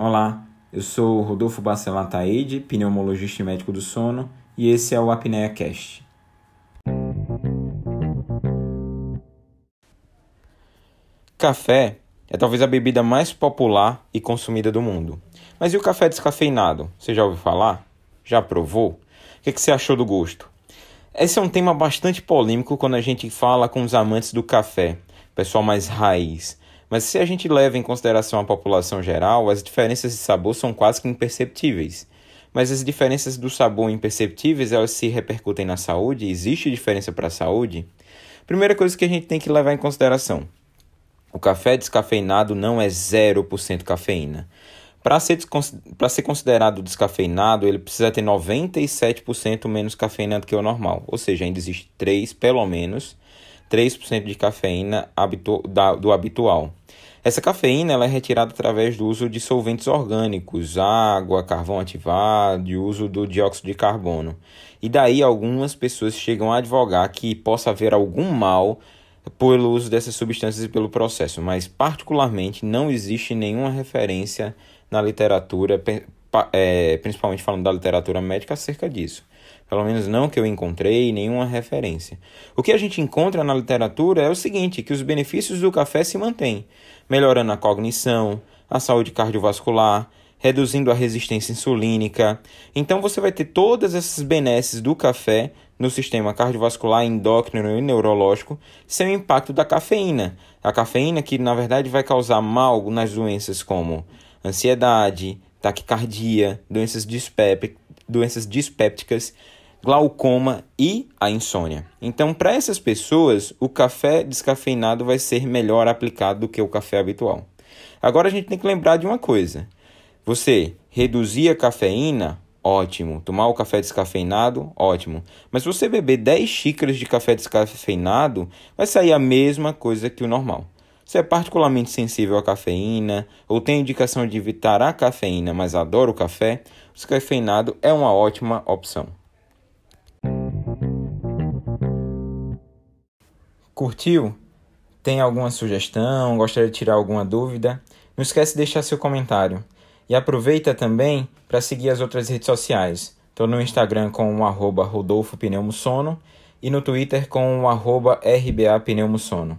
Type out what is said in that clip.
Olá, eu sou Rodolfo Bacelar Taide, pneumologista e médico do sono, e esse é o Apneia Cast. Café é talvez a bebida mais popular e consumida do mundo. Mas e o café descafeinado? Você já ouviu falar? Já provou? O que, que você achou do gosto? Esse é um tema bastante polêmico quando a gente fala com os amantes do café, pessoal mais raiz, mas se a gente leva em consideração a população geral, as diferenças de sabor são quase que imperceptíveis. Mas as diferenças do sabor imperceptíveis, elas se repercutem na saúde? Existe diferença para a saúde? Primeira coisa que a gente tem que levar em consideração: o café descafeinado não é 0% cafeína. Para ser, ser considerado descafeinado, ele precisa ter 97% menos cafeína do que o normal. Ou seja, ainda existe 3, pelo menos, 3% de cafeína do habitual. Essa cafeína ela é retirada através do uso de solventes orgânicos, água, carvão ativado e uso do dióxido de carbono. E daí algumas pessoas chegam a advogar que possa haver algum mal pelo uso dessas substâncias e pelo processo, mas particularmente não existe nenhuma referência na literatura, é, principalmente falando da literatura médica, acerca disso. Pelo menos não que eu encontrei nenhuma referência. O que a gente encontra na literatura é o seguinte, que os benefícios do café se mantêm, melhorando a cognição, a saúde cardiovascular, reduzindo a resistência insulínica. Então você vai ter todas essas benesses do café no sistema cardiovascular, endócrino e neurológico sem o impacto da cafeína. A cafeína que na verdade vai causar mal nas doenças como ansiedade, taquicardia, doenças, doenças dispépticas, glaucoma e a insônia. Então, para essas pessoas, o café descafeinado vai ser melhor aplicado do que o café habitual. Agora a gente tem que lembrar de uma coisa. Você reduzir a cafeína, ótimo. Tomar o café descafeinado, ótimo. Mas se você beber 10 xícaras de café descafeinado, vai sair a mesma coisa que o normal. Se é particularmente sensível à cafeína ou tem indicação de evitar a cafeína, mas adora o café, o descafeinado é uma ótima opção. Curtiu? Tem alguma sugestão? Gostaria de tirar alguma dúvida? Não esquece de deixar seu comentário. E aproveita também para seguir as outras redes sociais. Estou no Instagram com o e no Twitter com o RBA Pneumosono.